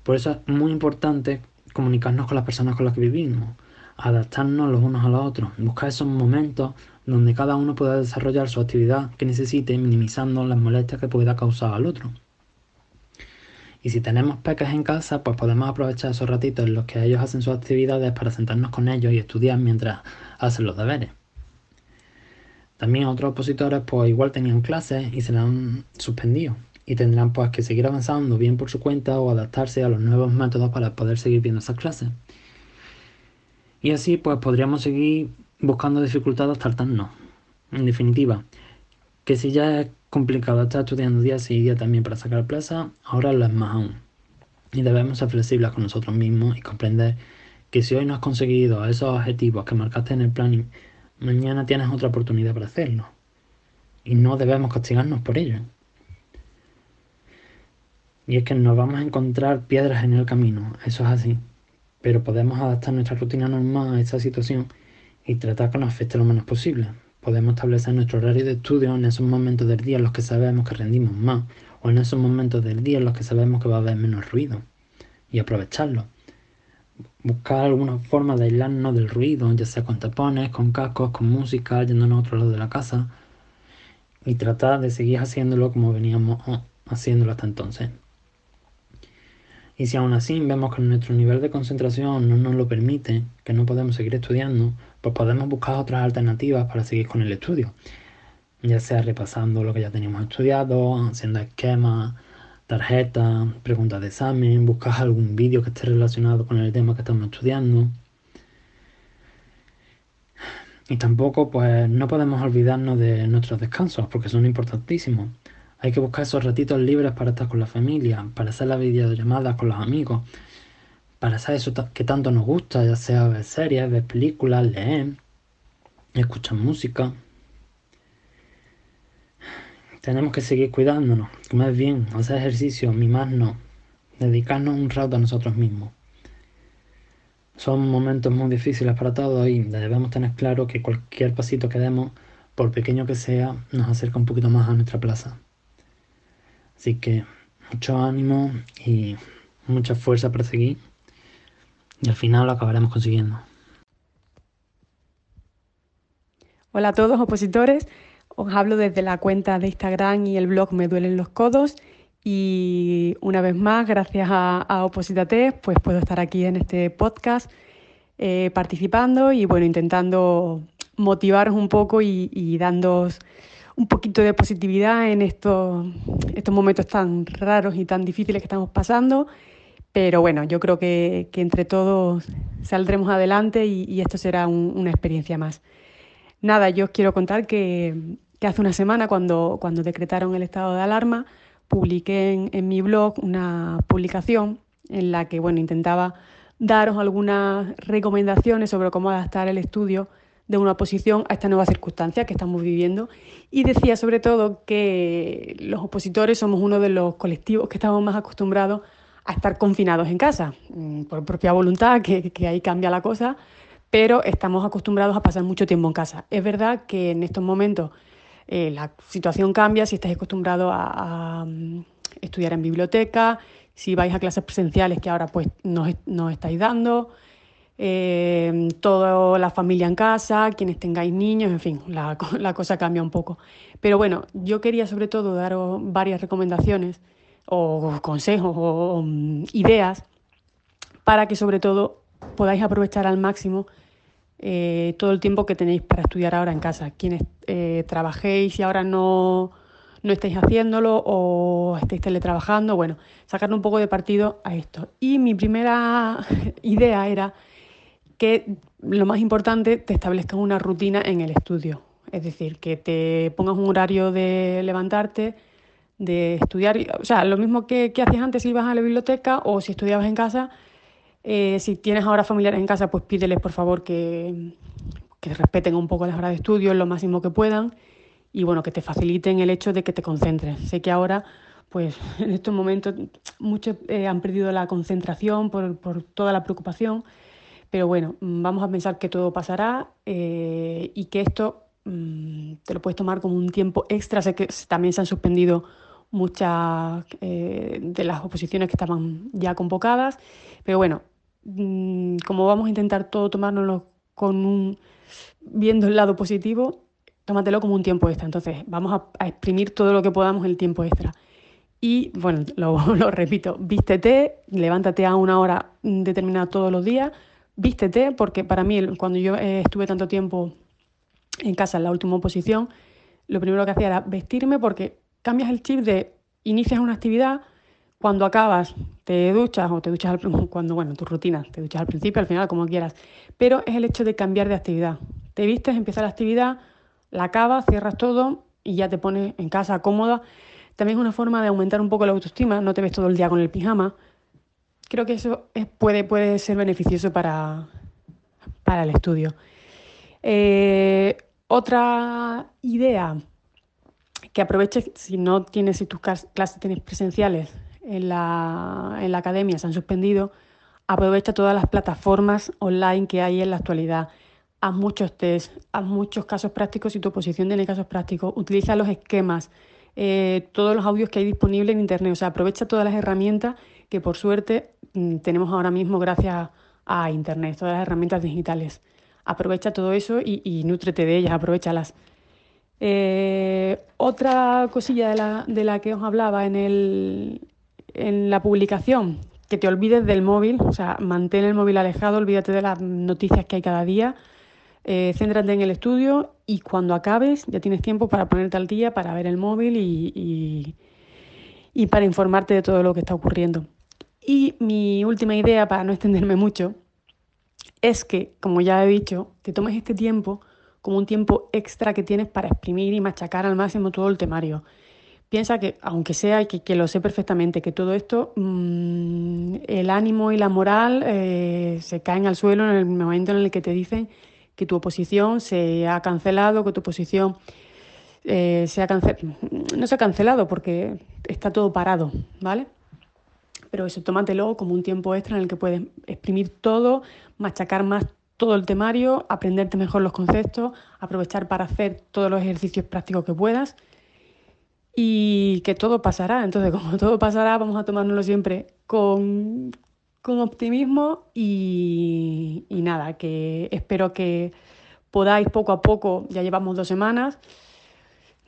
Por eso es muy importante comunicarnos con las personas con las que vivimos, adaptarnos los unos a los otros, buscar esos momentos donde cada uno pueda desarrollar su actividad que necesite, minimizando las molestias que pueda causar al otro. Y si tenemos peques en casa, pues podemos aprovechar esos ratitos en los que ellos hacen sus actividades para sentarnos con ellos y estudiar mientras hacen los deberes. También otros opositores pues igual tenían clases y se las han suspendido y tendrán pues que seguir avanzando bien por su cuenta o adaptarse a los nuevos métodos para poder seguir viendo esas clases. Y así pues podríamos seguir buscando dificultades hasta En definitiva, que si ya es complicado estar estudiando día sí día también para sacar plaza, ahora lo es más aún. Y debemos ser flexibles con nosotros mismos y comprender que si hoy no has conseguido esos objetivos que marcaste en el planning, mañana tienes otra oportunidad para hacerlo. Y no debemos castigarnos por ello. Y es que nos vamos a encontrar piedras en el camino, eso es así. pero podemos adaptar nuestra rutina normal a esta situación y tratar que nos afecte lo menos posible. Podemos establecer nuestro horario de estudio en esos momentos del día en los que sabemos que rendimos más o en esos momentos del día en los que sabemos que va a haber menos ruido y aprovecharlo. Buscar alguna forma de aislarnos del ruido, ya sea con tapones, con cascos, con música, yéndonos a otro lado de la casa y tratar de seguir haciéndolo como veníamos haciéndolo hasta entonces. Y si aún así vemos que nuestro nivel de concentración no nos lo permite, que no podemos seguir estudiando, pues podemos buscar otras alternativas para seguir con el estudio. Ya sea repasando lo que ya teníamos estudiado, haciendo esquemas, tarjetas, preguntas de examen, buscar algún vídeo que esté relacionado con el tema que estamos estudiando. Y tampoco pues no podemos olvidarnos de nuestros descansos porque son importantísimos. Hay que buscar esos ratitos libres para estar con la familia, para hacer las videollamadas con los amigos, para hacer eso que tanto nos gusta, ya sea ver series, ver películas, leer, escuchar música. Tenemos que seguir cuidándonos, comer bien, hacer ejercicio, mimarnos, dedicarnos un rato a nosotros mismos. Son momentos muy difíciles para todos y debemos tener claro que cualquier pasito que demos, por pequeño que sea, nos acerca un poquito más a nuestra plaza. Así que mucho ánimo y mucha fuerza para seguir. Y al final lo acabaremos consiguiendo. Hola a todos opositores. Os hablo desde la cuenta de Instagram y el blog Me Duelen los Codos. Y una vez más, gracias a, a pues puedo estar aquí en este podcast eh, participando y bueno, intentando motivaros un poco y, y dándos un poquito de positividad en estos, estos momentos tan raros y tan difíciles que estamos pasando. Pero bueno, yo creo que, entre todos saldremos adelante y, esto será una experiencia más. Nada, yo os quiero contar que, hace una semana, cuando, cuando decretaron el estado de alarma, publiqué en, en, mi blog una publicación en la que bueno, intentaba daros algunas recomendaciones sobre cómo adaptar el estudio de una oposición a esta nueva circunstancia que estamos viviendo. Y decía sobre todo que los opositores somos uno de los colectivos que estamos más acostumbrados a estar confinados en casa, mm, por propia voluntad, que, ahí cambia la cosa, pero estamos acostumbrados a pasar mucho tiempo en casa. Es verdad que en estos momentos eh, la situación cambia si estáis acostumbrados a, mm, estudiar en biblioteca, si vais a clases presenciales que ahora pues nos, nos estáis dando, eh, toda la familia en casa, quienes tengáis niños, en fin, la, cosa cambia un poco. Pero bueno, yo quería sobre todo daros varias recomendaciones o consejos o, mm, ideas para que sobre todo podáis aprovechar al máximo eh, todo el tiempo que tenéis para estudiar ahora en casa. Quienes eh, trabajéis y ahora no, no estáis haciéndolo o estáis teletrabajando, bueno, sacar un poco de partido a esto. Y mi primera idea era que lo más importante, te establezcas una rutina en el estudio. Es decir, que te pongas un horario de levantarte, de estudiar, o sea, lo mismo que, hacías antes si ibas a la biblioteca o si estudiabas en casa. Eh, si tienes ahora familiares en casa, pues pídeles por favor que, que respeten un poco las horas de estudio lo máximo que puedan y bueno, que te faciliten el hecho de que te concentres. Sé que ahora, pues en estos momentos, muchos eh, han perdido la concentración por, por toda la preocupación pero bueno, vamos a pensar que todo pasará eh, y que esto mm, te lo puedes tomar como un tiempo extra. Sé que también se han suspendido muchas eh, de las oposiciones que estaban ya convocadas, pero bueno, mm, como vamos a intentar todo tomárnoslo con un viendo el lado positivo, tómatelo como un tiempo extra. Entonces, vamos a, exprimir todo lo que podamos el tiempo extra. Y bueno, lo, lo repito, vístete, levántate a una hora determinada todos los días, vístete, porque para mí, cuando yo eh, estuve tanto tiempo en casa en la última oposición, lo primero que hacía era vestirme porque cambias el chip de inicias una actividad, cuando acabas te duchas o te duchas al, cuando, bueno, tu rutina, te duchas al principio, al final, como quieras, pero es el hecho de cambiar de actividad. Te vistes, empieza la actividad, la acabas, cierras todo y ya te pones en casa cómoda. También es una forma de aumentar un poco la autoestima, no te ves todo el día con el pijama, creo que eso puede, puede ser beneficioso para, para el estudio. Eh, otra idea, que aproveches si no tienes, si tus clases tienes presenciales en la, en la academia, se han suspendido, Aprovecha todas las plataformas online que hay en la actualidad. Haz muchos test, haz muchos casos prácticos y tu oposición tiene casos prácticos. Utiliza los esquemas, eh, todos los audios que hay disponibles en Internet. O sea, aprovecha todas las herramientas que por suerte mm, tenemos ahora mismo gracias a Internet, todas las herramientas digitales. Aprovecha todo eso y, y nútrete de ellas, aprovechalas. Eh, otra cosilla de la, que os hablaba en, el, en la publicación, que te olvides del móvil, o sea, mantén el móvil alejado, olvídate de las noticias que hay cada día, eh, céntrate en el estudio y cuando acabes ya tienes tiempo para ponerte al día, para ver el móvil y, y para informarte de todo lo que está ocurriendo. Y mi última idea, para no extenderme mucho, es que, como ya he dicho, te tomes este tiempo como un tiempo extra que tienes para exprimir y machacar al máximo todo el temario. Piensa que, aunque sea, que, que lo sé perfectamente, que todo esto, mmm, el ánimo y la moral eh, se caen al suelo en el momento en el que te dicen que tu oposición se ha cancelado, que tu oposición eh, se ha cancelado. No se ha cancelado porque está todo parado, ¿vale? Pero eso, tómatelo como un tiempo extra en el que puedes exprimir todo, machacar más todo el temario, aprenderte mejor los conceptos, aprovechar para hacer todos los ejercicios prácticos que puedas y que todo pasará. Entonces, como todo pasará, vamos a tomárnoslo siempre con, con optimismo y, y, nada, que espero que podáis poco a poco, ya llevamos dos semanas,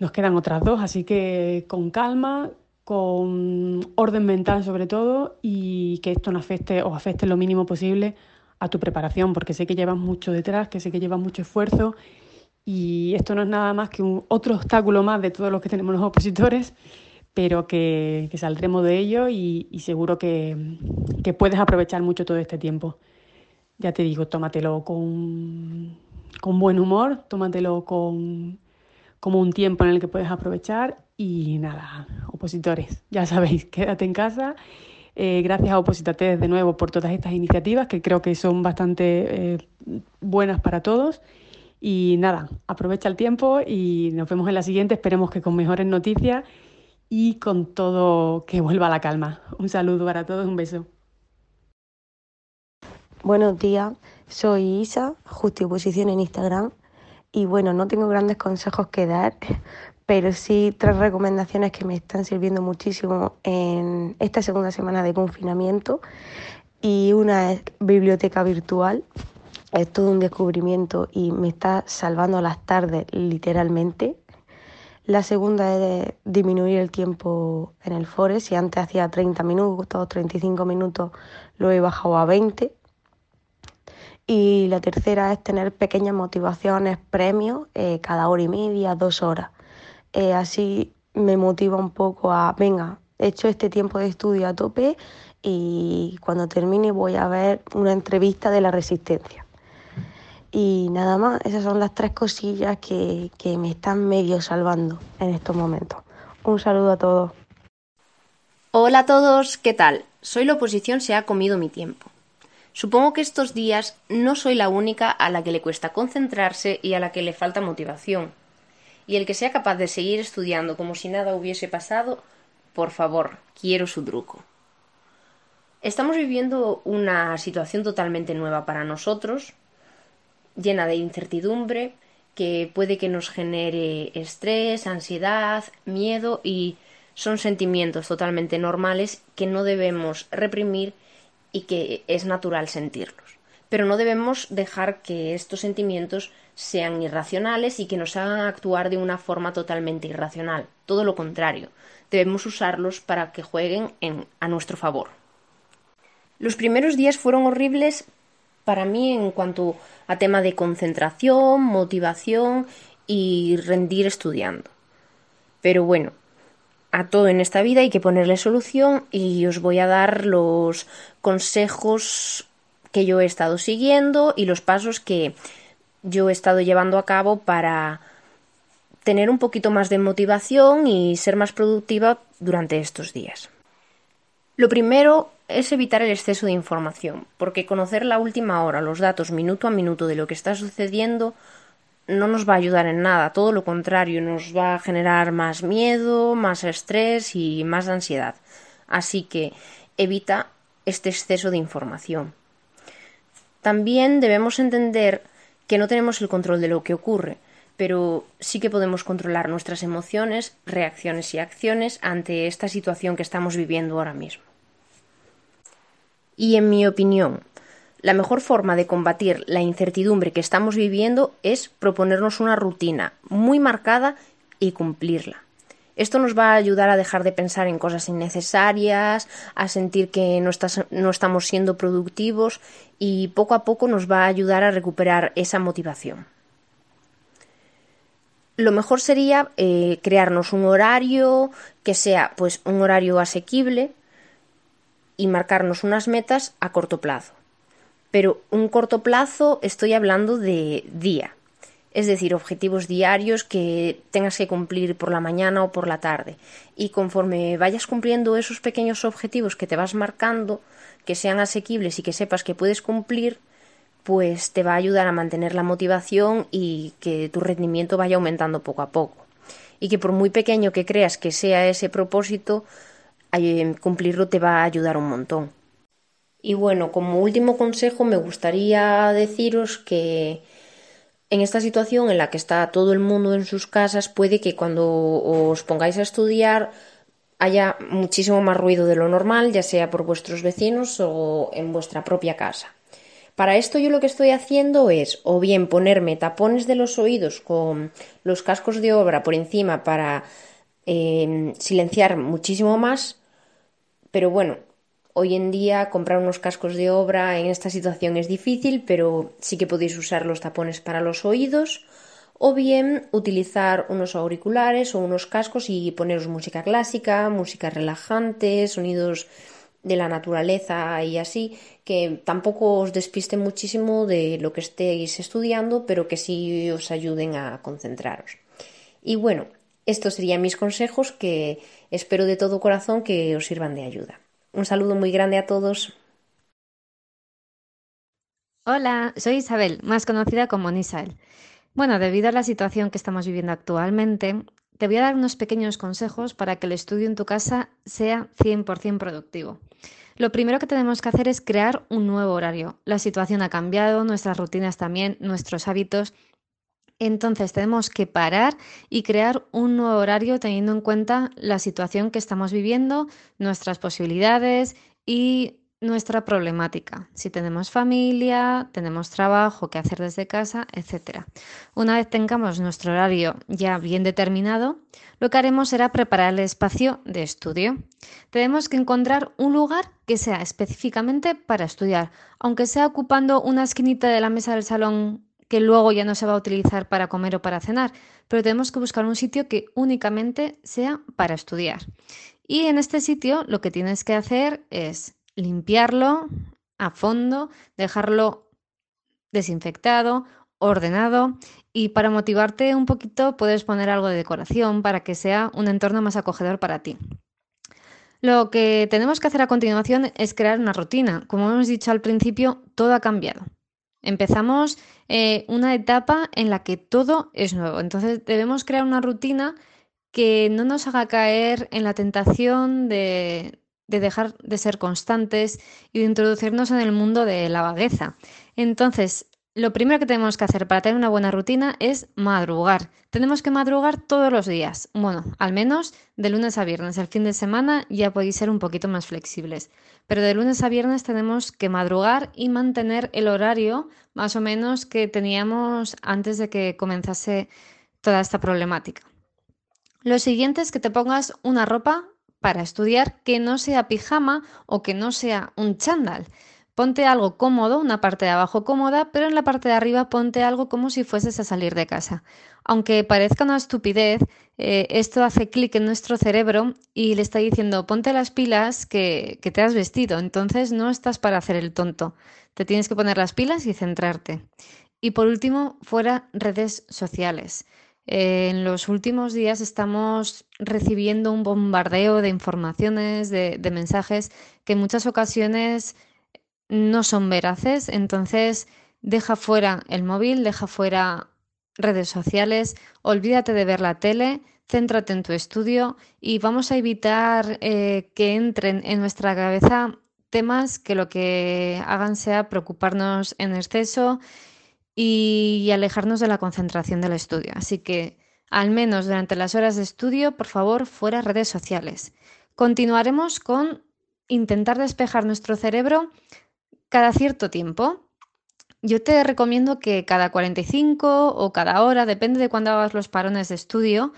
nos quedan otras dos, así que con calma, con orden mental sobre todo y que esto no afecte o afecte lo mínimo posible a tu preparación, porque sé que llevas mucho detrás, que sé que llevas mucho esfuerzo y esto no es nada más que un, otro obstáculo más de todos los que tenemos los opositores, pero que, que saldremos de ello y, y seguro que, que, puedes aprovechar mucho todo este tiempo. Ya te digo, tómatelo con, con buen humor, tómatelo con, como un tiempo en el que puedes aprovechar y nada, opositores, ya sabéis, quédate en casa eh, gracias a Opositate de nuevo por todas estas iniciativas que creo que son bastante eh, buenas para todos. Y nada, aprovecha el tiempo y nos vemos en la siguiente. Esperemos que con mejores noticias y con todo que vuelva la calma. Un saludo para todos, un beso. Buenos días, soy Isa, Justi Oposición en Instagram. Y bueno, no tengo grandes consejos que dar, pero sí tres recomendaciones que me están sirviendo muchísimo en esta segunda semana de confinamiento. Y una es biblioteca virtual. Es todo un descubrimiento y me está salvando las tardes literalmente. La segunda es disminuir el tiempo en el fore. Si antes hacía 30 minutos, 35 minutos, lo he bajado a 20. Y la tercera es tener pequeñas motivaciones, premios, eh, cada hora y media, dos horas eh, así me motiva un poco a, venga, he hecho este tiempo de estudio a tope y cuando termine voy a ver una entrevista de la resistencia. Y nada más, esas son las tres cosillas que, que me están medio salvando en estos momentos. Un saludo a todos. Hola a todos, ¿qué tal? Soy la oposición se ha comido mi tiempo. Supongo que estos días no soy la única a la que le cuesta concentrarse y a la que le falta motivación y el que sea capaz de seguir estudiando como si nada hubiese pasado, por favor, quiero su truco. Estamos viviendo una situación totalmente nueva para nosotros, llena de incertidumbre, que puede que nos genere estrés, ansiedad, miedo y son sentimientos totalmente normales que no debemos reprimir y que es natural sentirlos. Pero no debemos dejar que estos sentimientos sean irracionales y que nos hagan actuar de una forma totalmente irracional. Todo lo contrario, debemos usarlos para que jueguen en, a nuestro favor. Los primeros días fueron horribles para mí en cuanto a tema de concentración, motivación y rendir estudiando. Pero bueno, a todo en esta vida hay que ponerle solución y os voy a dar los consejos que yo he estado siguiendo y los pasos que yo he estado llevando a cabo para tener un poquito más de motivación y ser más productiva durante estos días. Lo primero es evitar el exceso de información, porque conocer la última hora, los datos minuto a minuto de lo que está sucediendo, no nos va a ayudar en nada, todo lo contrario, nos va a generar más miedo, más estrés y más ansiedad. Así que evita este exceso de información. También debemos entender que no tenemos el control de lo que ocurre, pero sí que podemos controlar nuestras emociones, reacciones y acciones ante esta situación que estamos viviendo ahora mismo. Y en mi opinión, la mejor forma de combatir la incertidumbre que estamos viviendo es proponernos una rutina muy marcada y cumplirla. Esto nos va a ayudar a dejar de pensar en cosas innecesarias, a sentir que no, estamos siendo productivos y poco a poco nos va a ayudar a recuperar esa motivación. Lo mejor sería eh, crearnos un horario que sea pues un horario asequible y marcarnos unas metas a corto plazo. Pero un corto plazo estoy hablando de día, es decir, objetivos diarios que tengas que cumplir por la mañana o por la tarde. Y conforme vayas cumpliendo esos pequeños objetivos que te vas marcando, que sean asequibles y que sepas que puedes cumplir, pues te va a ayudar a mantener la motivación y que tu rendimiento vaya aumentando poco a poco. Y que por muy pequeño que creas que sea ese propósito, eh, cumplirlo te va a ayudar un montón. Y bueno, como último consejo me gustaría deciros que en esta situación en la que está todo el mundo en sus casas, puede que cuando os pongáis a estudiar haya muchísimo más ruido de lo normal, ya sea por vuestros vecinos o en vuestra propia casa. Para esto yo lo que estoy haciendo es o bien ponerme tapones de los oídos con los cascos de obra por encima para eh, silenciar muchísimo más, pero bueno, Hoy en día comprar unos cascos de obra en esta situación es difícil, pero sí que podéis usar los tapones para los oídos o bien utilizar unos auriculares o unos cascos y poneros música clásica, música relajante, sonidos de la naturaleza y así, que tampoco os despiste muchísimo de lo que estéis estudiando, pero que sí os ayuden a concentraros. Y bueno, estos serían mis consejos que espero de todo corazón que os sirvan de ayuda. Un saludo muy grande a todos. Hola, soy Isabel, más conocida como Nisael. Bueno, debido a la situación que estamos viviendo actualmente, te voy a dar unos pequeños consejos para que el estudio en tu casa sea 100% productivo. Lo primero que tenemos que hacer es crear un nuevo horario. La situación ha cambiado, nuestras rutinas también, nuestros hábitos. Entonces tenemos que parar y crear un nuevo horario teniendo en cuenta la situación que estamos viviendo, nuestras posibilidades y nuestra problemática. Si tenemos familia, tenemos trabajo que hacer desde casa, etc. Una vez tengamos nuestro horario ya bien determinado, lo que haremos será preparar el espacio de estudio. Tenemos que encontrar un lugar que sea específicamente para estudiar, aunque sea ocupando una esquinita de la mesa del salón que luego ya no se va a utilizar para comer o para cenar, pero tenemos que buscar un sitio que únicamente sea para estudiar. Y en este sitio lo que tienes que hacer es limpiarlo a fondo, dejarlo desinfectado, ordenado y para motivarte un poquito puedes poner algo de decoración para que sea un entorno más acogedor para ti. Lo que tenemos que hacer a continuación es crear una rutina. Como hemos dicho al principio, todo ha cambiado. Empezamos eh, una etapa en la que todo es nuevo. Entonces debemos crear una rutina que no nos haga caer en la tentación de, de dejar de ser constantes y de introducirnos en el mundo de la vagueza. Entonces, lo primero que tenemos que hacer para tener una buena rutina es madrugar. Tenemos que madrugar todos los días. Bueno, al menos de lunes a viernes. El fin de semana ya podéis ser un poquito más flexibles. Pero de lunes a viernes tenemos que madrugar y mantener el horario más o menos que teníamos antes de que comenzase toda esta problemática. Lo siguiente es que te pongas una ropa para estudiar que no sea pijama o que no sea un chándal. Ponte algo cómodo, una parte de abajo cómoda, pero en la parte de arriba ponte algo como si fueses a salir de casa. Aunque parezca una estupidez, eh, esto hace clic en nuestro cerebro y le está diciendo ponte las pilas que, te has vestido, entonces no estás para hacer el tonto. Te tienes que poner las pilas y centrarte. Y por último, fuera redes sociales. Eh, en los últimos días estamos recibiendo un bombardeo de informaciones, de, de mensajes que en muchas ocasiones no son veraces, entonces deja fuera el móvil, deja fuera redes sociales, olvídate de ver la tele, céntrate en tu estudio y vamos a evitar eh, que entren en nuestra cabeza temas que lo que hagan sea preocuparnos en exceso y alejarnos de la concentración del estudio. Así que, al menos durante las horas de estudio, por favor, fuera redes sociales. Continuaremos con intentar despejar nuestro cerebro cada cierto tiempo. Yo te recomiendo que cada 45 o cada hora, depende de cuándo hagas los parones de estudio,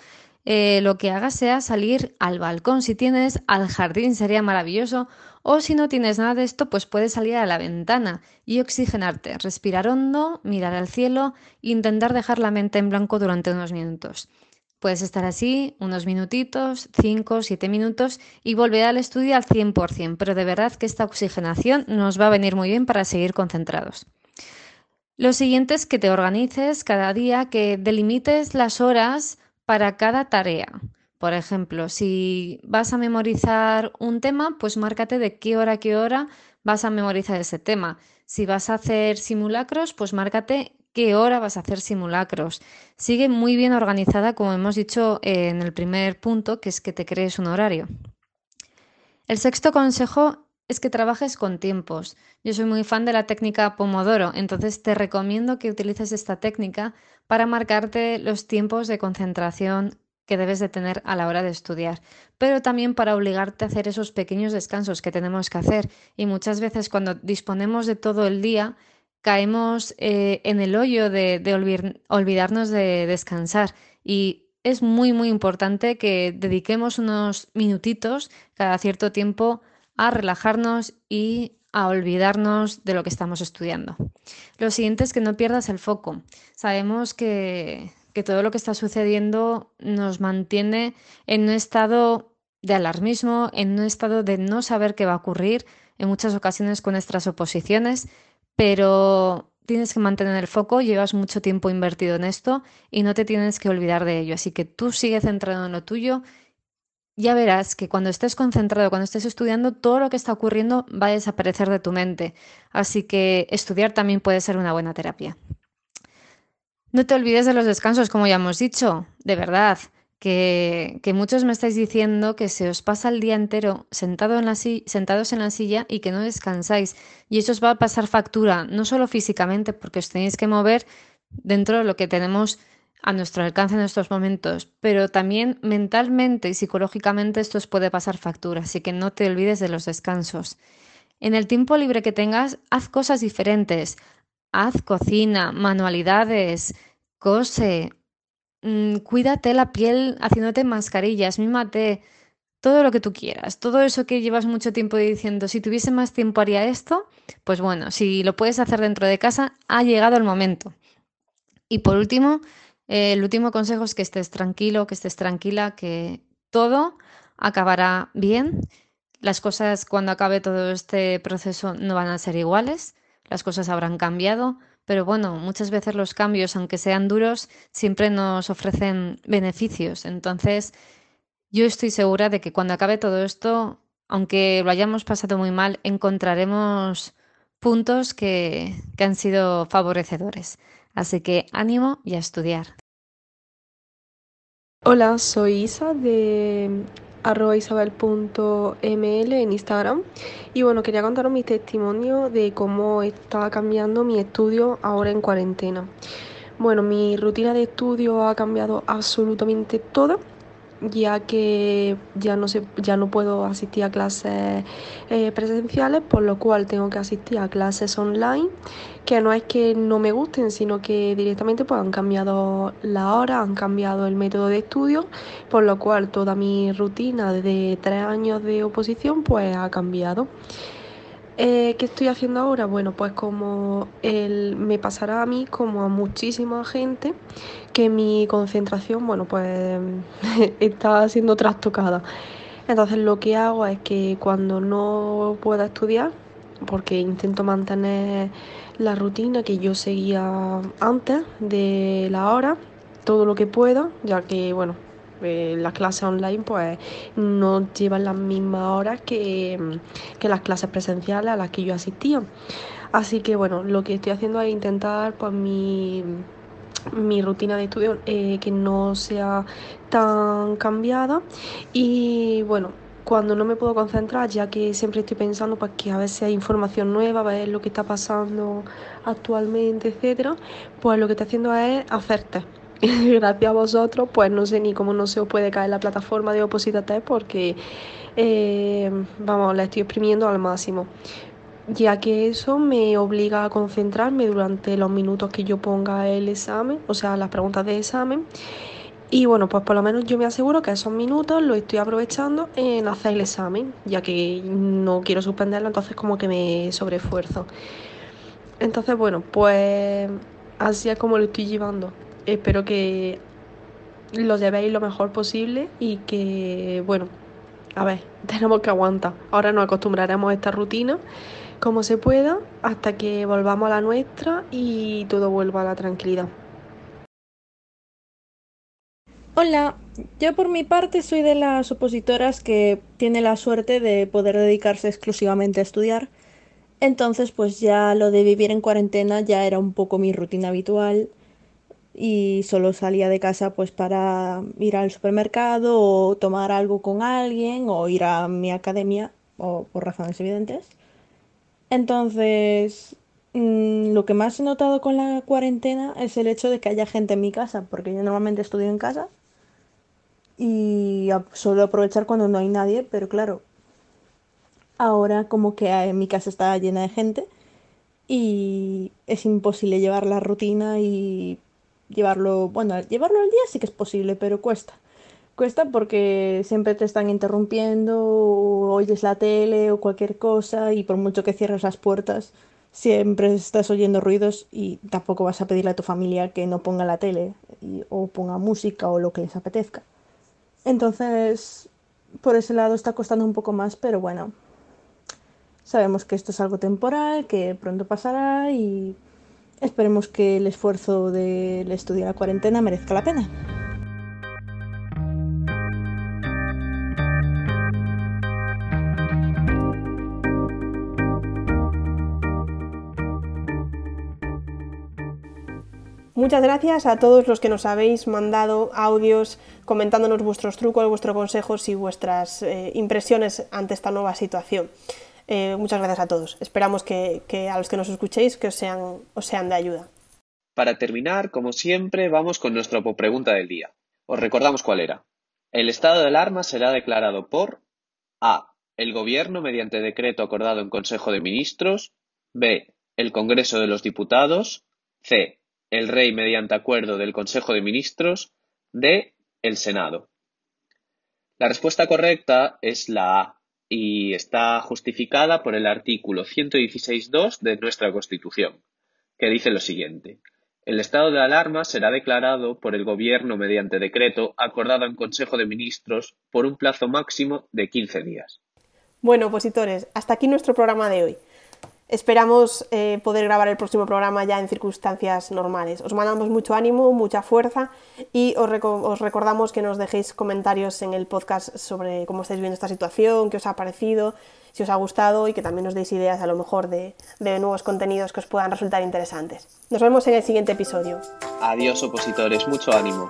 eh, lo que hagas sea salir al balcón. Si tienes al jardín sería maravilloso. O si no tienes nada de esto, pues puedes salir a la ventana y oxigenarte, respirar hondo, mirar al cielo intentar dejar la mente en blanco durante unos minutos. Puedes estar así unos minutitos, 5, 7 minutos y volver al estudio al 100%, pero de verdad que esta oxigenación nos va a venir muy bien para seguir concentrados. Lo siguiente es que te organices cada día, que delimites las horas para cada tarea. Por ejemplo, si vas a memorizar un tema, pues márcate de qué hora a qué hora vas a memorizar ese tema. Si vas a hacer simulacros, pues márcate qué hora vas a hacer simulacros. Sigue muy bien organizada, como hemos dicho en el primer punto, que es que te crees un horario. El sexto consejo es que trabajes con tiempos. Yo soy muy fan de la técnica Pomodoro, entonces te recomiendo que utilices esta técnica para marcarte los tiempos de concentración que debes de tener a la hora de estudiar, pero también para obligarte a hacer esos pequeños descansos que tenemos que hacer. Y muchas veces cuando disponemos de todo el día, caemos eh, en el hoyo de, olvidarnos de descansar. Y es muy, muy importante que dediquemos unos minutitos cada cierto tiempo a relajarnos y a olvidarnos de lo que estamos estudiando. Lo siguiente es que no pierdas el foco. Sabemos que, que todo lo que está sucediendo nos mantiene en un estado de alarmismo, en un estado de no saber qué va a ocurrir, en muchas ocasiones con nuestras oposiciones, pero tienes que mantener el foco, llevas mucho tiempo invertido en esto y no te tienes que olvidar de ello. Así que tú sigue centrado en lo tuyo. Ya verás que cuando estés concentrado, cuando estés estudiando, todo lo que está ocurriendo va a desaparecer de tu mente. Así que estudiar también puede ser una buena terapia. No te olvides de los descansos, como ya hemos dicho, de verdad, que, muchos me estáis diciendo que se os pasa el día entero sentado en la sentados en la silla y que no descansáis. Y eso os va a pasar factura, no solo físicamente, porque os tenéis que mover dentro de lo que tenemos a nuestro alcance en estos momentos, pero también mentalmente y psicológicamente esto os puede pasar factura, así que no te olvides de los descansos. En el tiempo libre que tengas, haz cosas diferentes, haz cocina, manualidades, cose, mm, cuídate la piel haciéndote mascarillas, mímate, todo lo que tú quieras, todo eso que llevas mucho tiempo diciendo, si tuviese más tiempo haría esto, pues bueno, si lo puedes hacer dentro de casa, ha llegado el momento. Y por último, eh, el último consejo es que estés tranquilo, que estés tranquila, que todo acabará bien. Las cosas cuando acabe todo este proceso no van a ser iguales las cosas habrán cambiado, pero bueno, muchas veces los cambios, aunque sean duros, siempre nos ofrecen beneficios. Entonces, yo estoy segura de que cuando acabe todo esto, aunque lo hayamos pasado muy mal, encontraremos puntos que, que han sido favorecedores. Así que ánimo y a estudiar. Hola, soy Isa de arroba isabel.ml en Instagram. Y bueno, quería contaros mi testimonio de cómo está cambiando mi estudio ahora en cuarentena. Bueno, mi rutina de estudio ha cambiado absolutamente toda ya que ya no, ya no puedo asistir a clases eh, presenciales, por lo cual tengo que asistir a clases online, que no es que no me gusten, sino que directamente pues, han cambiado la hora, han cambiado el método de estudio, por lo cual toda mi rutina de tres años de oposición pues ha cambiado. Eh, ¿Qué estoy haciendo ahora? Bueno, pues como el, me pasará a mí, como a muchísima gente, que mi concentración, bueno, pues está siendo trastocada. Entonces lo que hago es que cuando no pueda estudiar, porque intento mantener la rutina que yo seguía antes de la hora, todo lo que pueda, ya que, bueno, eh, las clases online pues no llevan las mismas horas que, las clases presenciales a las que yo asistía. Así que bueno, lo que estoy haciendo es intentar pues mi, mi rutina de estudio eh, que no sea tan cambiada y bueno, cuando no me puedo concentrar, ya que siempre estoy pensando pues, que a veces hay información nueva, ver lo que está pasando actualmente, etcétera, pues lo que estoy haciendo es hacerte. Gracias a vosotros, pues no sé ni cómo no se os puede caer la plataforma de Oposita porque, eh, vamos, la estoy exprimiendo al máximo ya que eso me obliga a concentrarme durante los minutos que yo ponga el examen, o sea, las preguntas de examen. Y bueno, pues por lo menos yo me aseguro que esos minutos los estoy aprovechando en hacer el examen, ya que no quiero suspenderlo, entonces como que me sobreesfuerzo. Entonces, bueno, pues así es como lo estoy llevando. Espero que lo llevéis lo mejor posible y que, bueno, a ver, tenemos que aguantar. Ahora nos acostumbraremos a esta rutina como se pueda hasta que volvamos a la nuestra y todo vuelva a la tranquilidad. Hola, yo por mi parte soy de las opositoras que tiene la suerte de poder dedicarse exclusivamente a estudiar. Entonces, pues ya lo de vivir en cuarentena ya era un poco mi rutina habitual y solo salía de casa pues para ir al supermercado o tomar algo con alguien o ir a mi academia o por razones evidentes. Entonces, mm, lo que más he notado con la cuarentena es el hecho de que haya gente en mi casa, porque yo normalmente estudio en casa y suelo aprovechar cuando no hay nadie, pero claro, ahora como que en mi casa está llena de gente y es imposible llevar la rutina y llevarlo, bueno, llevarlo al día sí que es posible, pero cuesta. Cuesta porque siempre te están interrumpiendo, o oyes la tele o cualquier cosa y por mucho que cierres las puertas, siempre estás oyendo ruidos y tampoco vas a pedirle a tu familia que no ponga la tele o ponga música o lo que les apetezca. Entonces, por ese lado está costando un poco más, pero bueno, sabemos que esto es algo temporal, que pronto pasará y esperemos que el esfuerzo del estudio de la cuarentena merezca la pena. Muchas gracias a todos los que nos habéis mandado audios comentándonos vuestros trucos, vuestros consejos y vuestras eh, impresiones ante esta nueva situación. Eh, muchas gracias a todos. Esperamos que, a los que nos escuchéis que os sean, os sean de ayuda. Para terminar, como siempre, vamos con nuestra pregunta del día. Os recordamos cuál era. El estado de alarma será declarado por A. El Gobierno mediante decreto acordado en Consejo de Ministros. B. El Congreso de los Diputados. C el Rey mediante acuerdo del Consejo de Ministros, D. el Senado. La respuesta correcta es la A y está justificada por el artículo 116.2 de nuestra Constitución, que dice lo siguiente. El estado de alarma será declarado por el Gobierno mediante decreto acordado en Consejo de Ministros por un plazo máximo de 15 días. Bueno, opositores, hasta aquí nuestro programa de hoy. Esperamos eh, poder grabar el próximo programa ya en circunstancias normales. Os mandamos mucho ánimo, mucha fuerza y os, recordamos que nos dejéis comentarios en el podcast sobre cómo estáis viendo esta situación, qué os ha parecido, si os ha gustado y que también nos deis ideas a lo mejor de, de nuevos contenidos que os puedan resultar interesantes. Nos vemos en el siguiente episodio. Adiós opositores, mucho ánimo.